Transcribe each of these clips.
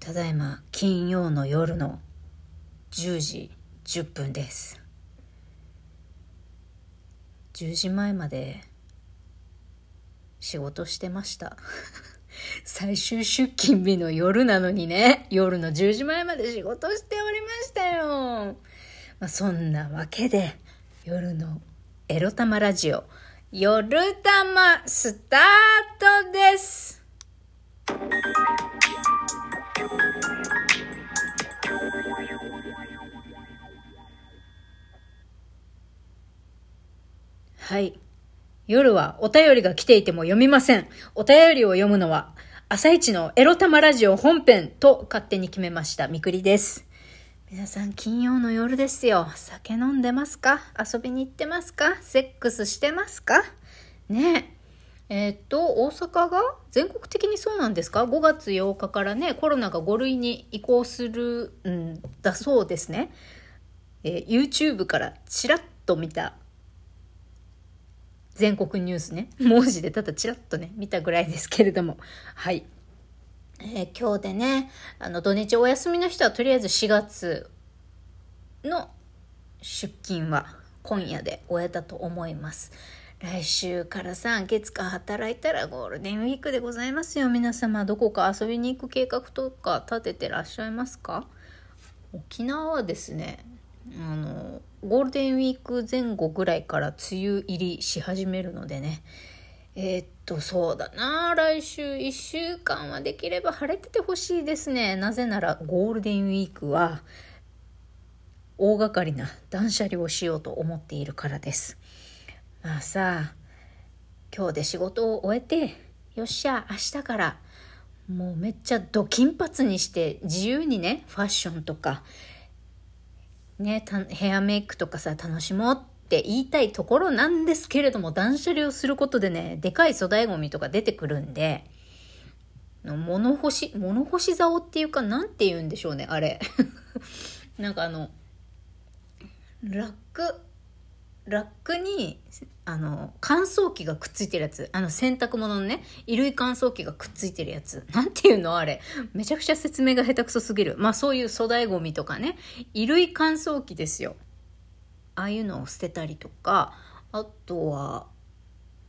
ただいま金曜の夜の10時10分です。10時前まで仕事してました。最終出勤日の夜なのにね。夜の10時前まで仕事しておりましたよ、まあ、そんなわけで夜のエロ玉ラジオ夜玉スタートです。はい。夜はお便りが来ていても読みません。お便りを読むのは、朝一のエロ玉ラジオ本編と勝手に決めました。みくりです。皆さん金曜の夜ですよ。酒飲んでますか？遊びに行ってますか？セックスしてますか？ねえ。えーっと、大阪が全国的にそうなんですか ?5 月8日からね、コロナが5類に移行するんだそうですね。えー YouTube からちらっと見た全国ニュースね。文字でただちらっとね見たぐらいですけれども。はい、えー今日でねあの土日お休みの人はとりあえず4月の出勤は今夜で終えたと思います。来週から3月間働いたらゴールデンウィークでございますよ。皆様どこか遊びに行く計画とか立ててらっしゃいますか？沖縄はですねあのゴールデンウィーク前後ぐらいから梅雨入りし始めるのでね。えーっとそうだな。来週1週間はできれば晴れててほしいですね。なぜならゴールデンウィークは大掛かりな断捨離をしようと思っているからです。まあさ今日で仕事を終えてよっしゃ明日からもうめっちゃド金髪にして自由にねファッションとかね、ヘアメイクとかさ楽しもうって言いたいところなんですけれども断捨離をすることでねでかい粗大ゴミとか出てくるんで物干し物干し竿っていうかなんて言うんでしょうねあれ。なんかあのラックラックにあの乾燥機がくっついてるやつ。あの洗濯物のね衣類乾燥機がくっついてるやつ。なんていうの？あれ。めちゃくちゃ説明が下手くそすぎる。まあそういう粗大ごみとかね。衣類乾燥機ですよ。ああいうのを捨てたりとか。あとは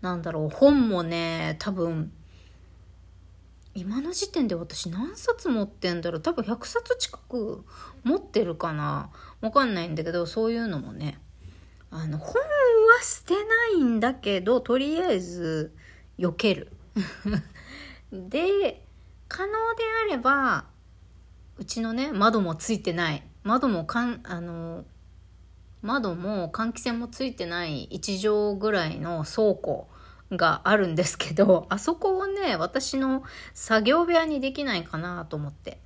なんだろう。本もね多分今の時点で私何冊持ってんだろう。多分100冊近く持ってるかな。わかんないんだけどそういうのもね。あの本は捨てないんだけどとりあえず避ける。で可能であればうちのね窓もついてない。窓もかんあの窓も換気扇もついてない1畳ぐらいの倉庫があるんですけどあそこをね私の作業部屋にできないかなと思って。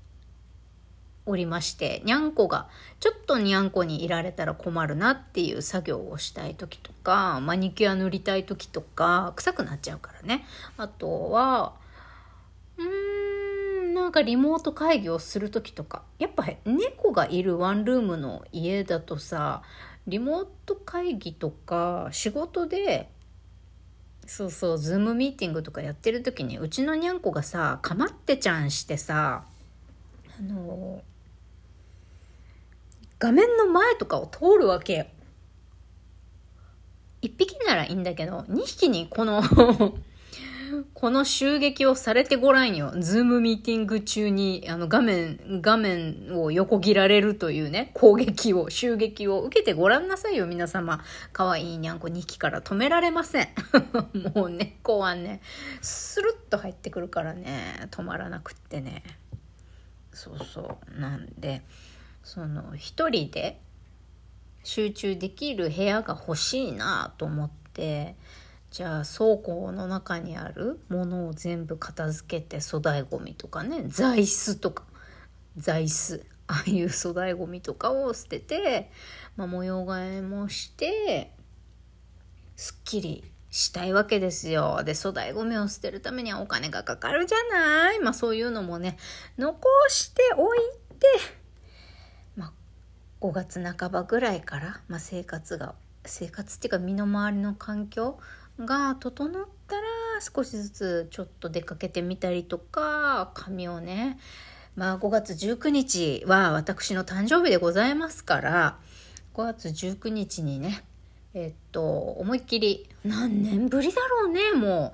おりましてにゃんこがちょっとにゃんこにいられたら困るなっていう作業をしたい時とかマニキュア塗りたい時とか臭くなっちゃうからね。あとはうーんなんかリモート会議をする時とか。やっぱ猫がいるワンルームの家だとさリモート会議とか仕事でそうそうズームミーティングとかやってる時にうちのにゃんこがさかまってちゃんしてさあの画面の前とかを通るわけよ。1匹ならいいんだけど、2匹にこの この襲撃をされてごらんよ。ズームミーティング中に、あの、画面、画面を横切られるというね、攻撃を、襲撃を受けてごらんなさいよ、皆様。可愛いにゃんこ2匹から止められません。もう猫はね、スルッと入ってくるからね、止まらなくってね。そうそう。なんで、その、一人で集中できる部屋が欲しいなと思って、じゃあ倉庫の中にあるものを全部片付けて粗大ごみとかね座椅子とか座椅子ああいう粗大ごみとかを捨てて、まあ、模様替えもしてすっきりしたいわけですよ。で粗大ごみを捨てるためにはお金がかかるじゃないまあそういうのもね残しておいて、5月半ばぐらいから、まあ、生活が生活っていうか身の回りの環境が整ったら少しずつちょっと出かけてみたりとか髪をねまあ5月19日は私の誕生日でございますから、5月19日にね、えっと、思いっきり、何年ぶりだろうね、も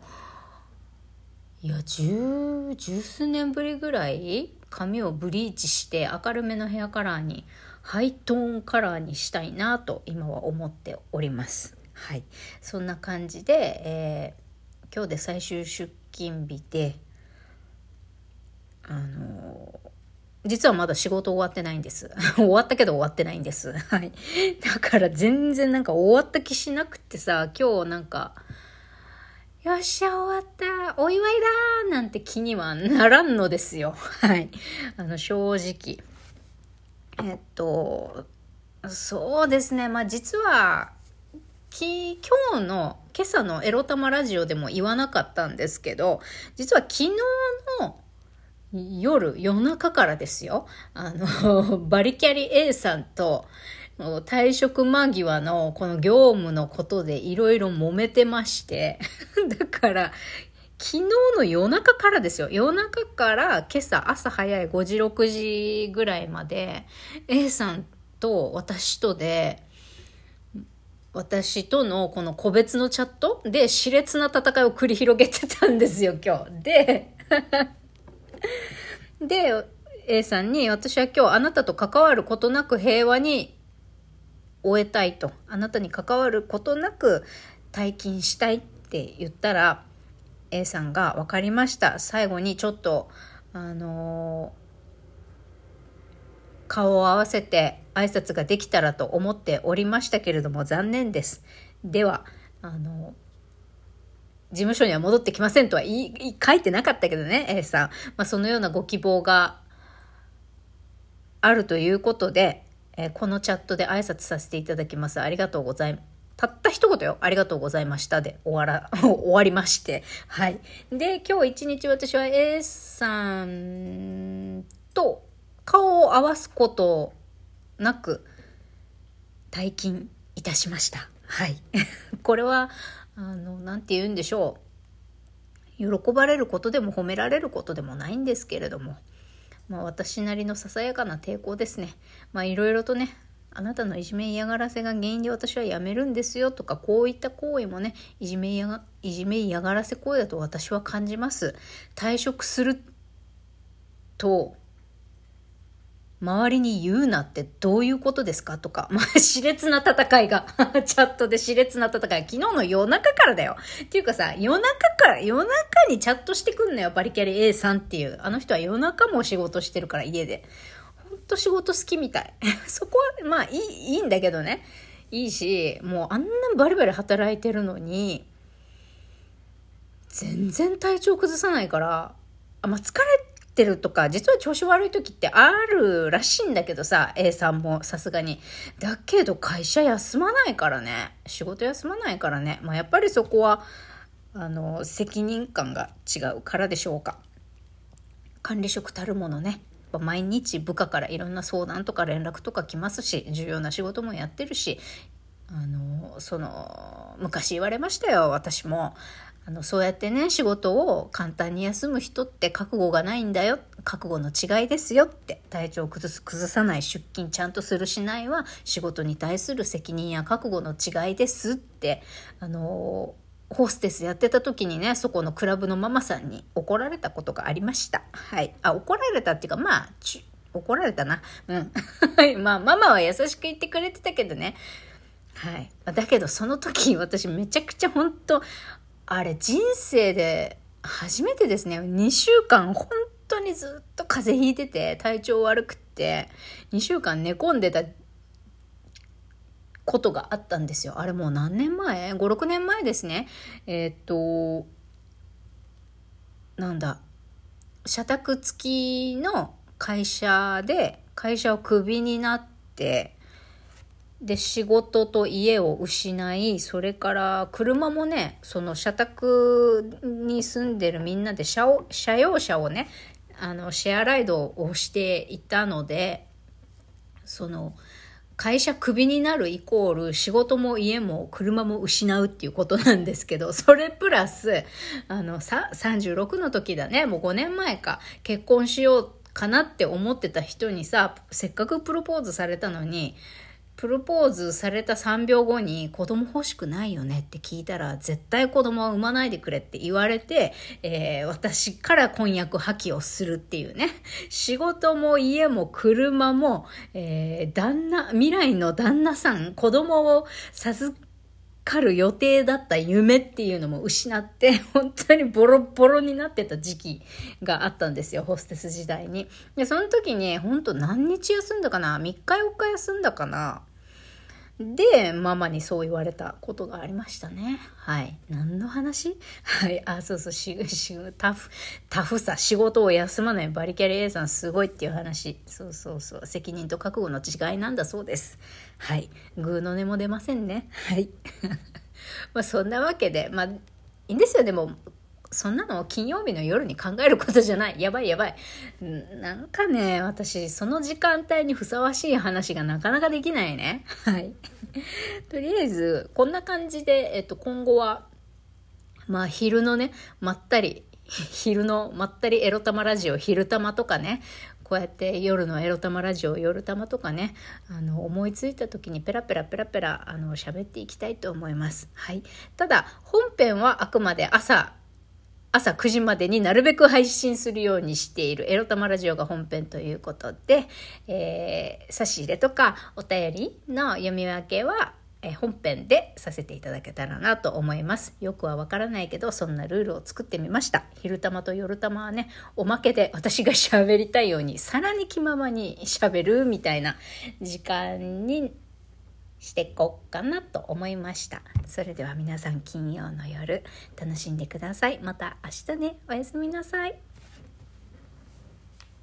う。いや、十、十数年ぶりぐらい髪をブリーチして明るめのヘアカラーに、ハイトーンカラーにしたいなと今は思っております。はい。そんな感じで、えー、今日で最終出勤日で、あの実はまだ仕事終わってないんです。終わったけど終わってないんです。はい。だから全然なんか終わった気しなくてさ、今日なんか、よっしゃ終わったお祝いだなんて気にはならんのですよ。はい。あの、正直。えっと、そうですね。まあ実は、き今日の今朝のエロ玉ラジオでも言わなかったんですけど、実は昨日の夜、夜中からですよ。あの、バリキャリ A さんと、退職間際のこの業務のことでいろいろ揉めてまして、だから、昨日の夜中からですよ。夜中から今朝朝早い5時6時ぐらいまで A さんと私とで私とのこの個別のチャットで熾烈な戦いを繰り広げてたんですよ、今日。で、で、A さんに、私は今日あなたと関わることなく平和に終えたいと。あなたに関わることなく退勤したいって言ったら、A さんが分かりました。最後にちょっと、あのー、顔を合わせて挨拶ができたらと思っておりましたけれども残念です。では、あのー事務所には戻ってきませんとは言い、書いてなかったけどね、A さん。まあ、そのようなご希望があるということで、えー、このチャットで挨拶させていただきます。ありがとうございます。たった一言よ。ありがとうございましたで終わら、終わりまして。はい。で、今日一日私は A さんと顔を合わすことなく退勤いたしました。はい。これは、あの、なんて言うんでしょう。喜ばれることでも褒められることでもないんですけれども、まあ私なりのささやかな抵抗ですね。まあいろいろとね、あなたのいじめ嫌がらせが原因で私は辞めるんですよとか、こういった行為もね、いじめ嫌がいじめ嫌がらせ行為だと私は感じます。退職すると、周りに言うなってどういうことですかとか、まあ、熾烈な戦いが、チャットで熾烈な戦い。昨日の夜中からだよ。っていうかさ、夜中から、夜中にチャットしてくんのよ、バリキャリ A さんっていう。あの人は夜中も仕事してるから、家で。と仕事好きみたい。そこは、まあ、いい、いいんだけどね。いいし、もうあんなバリバリ働いてるのに、全然体調崩さないから、あ、まあ、疲れてるとか、実は調子悪い時ってあるらしいんだけどさ、A さんもさすがに。だけど会社休まないからね。仕事休まないからね。まあ、やっぱりそこは、あの、責任感が違うからでしょうか。管理職たるものね。毎日部下からいろんな相談とか連絡とか来ますし、重要な仕事もやってるし、あの、その、昔言われましたよ、私も。あのそうやってね仕事を簡単に休む人って覚悟がないんだよ。覚悟の違いですよって。体調を崩す崩さない出勤ちゃんとするしないは仕事に対する責任や覚悟の違いですって。あのホステスやってた時にねそこのクラブのママさんに怒られたことがありました。はい。あ怒られたっていうかまあ怒られたな。うん。まあママは優しく言ってくれてたけどね。はい。だけどその時私めちゃくちゃ本当あれ人生で初めてですね。2週間本当にずっと風邪ひいてて体調悪くって2週間寝込んでたことがあったんですよ。あれもう何年前 ?5、6年前ですね。えー、っと、なんだ、社宅付きの会社で会社をクビになって、で仕事と家を失いそれから車もねその社宅に住んでるみんなで車を車用車をねあのシェアライドをしていたのでその会社クビになるイコール仕事も家も車も失うっていうことなんですけど、それプラス、あの、さ、36の時だね、もう5年前か、結婚しようかなって思ってた人にさ、せっかくプロポーズされたのに、プロポーズされた3秒後に子供欲しくないよねって聞いたら絶対子供は産まないでくれって言われて、えー、私から婚約破棄をするっていうね。仕事も家も車も、えー、旦那、未来の旦那さん、子供を授かる予定だった夢っていうのも失って、本当にボロボロになってた時期があったんですよ、ホステス時代に。で、その時に、本当何日休んだかな ?3 日4日休んだかな？で、ママにそう言われたことがありましたね。はい。何の話？はい。あ、そうそう、し、し、タフ、タフさ、仕事を休まないバリキャリ A さんすごいっていう話。そうそうそう。責任と覚悟の違いなんだそうです。はい。グーの音も出ませんね。はい。まあそんなわけで、まあ、いいんですよ。でも、そんなの金曜日の夜に考えることじゃない。やばいやばい。なんかね、私、その時間帯にふさわしい話がなかなかできないね。はい。とりあえず、こんな感じで、えっと、今後は、まあ、昼のね、まったり、昼のまったりエロ玉ラジオ、昼玉とかね、こうやって夜のエロ玉ラジオ、夜玉とかね、あの、思いついた時にペラペラペラペラ、あの、喋っていきたいと思います。はい。ただ、本編はあくまで朝、朝9時までになるべく配信するようにしているエロ玉ラジオが本編ということで、えー、差し入れとかお便りの読み分けは、え本編でさせていただけたらなと思います。よくはわからないけど、そんなルールを作ってみました。昼玉と夜玉はね、おまけで私が喋りたいように、さらに気ままに喋るみたいな時間にしていこうかなと思いました。それでは皆さん金曜の夜楽しんでください。また明日ね、おやすみなさい。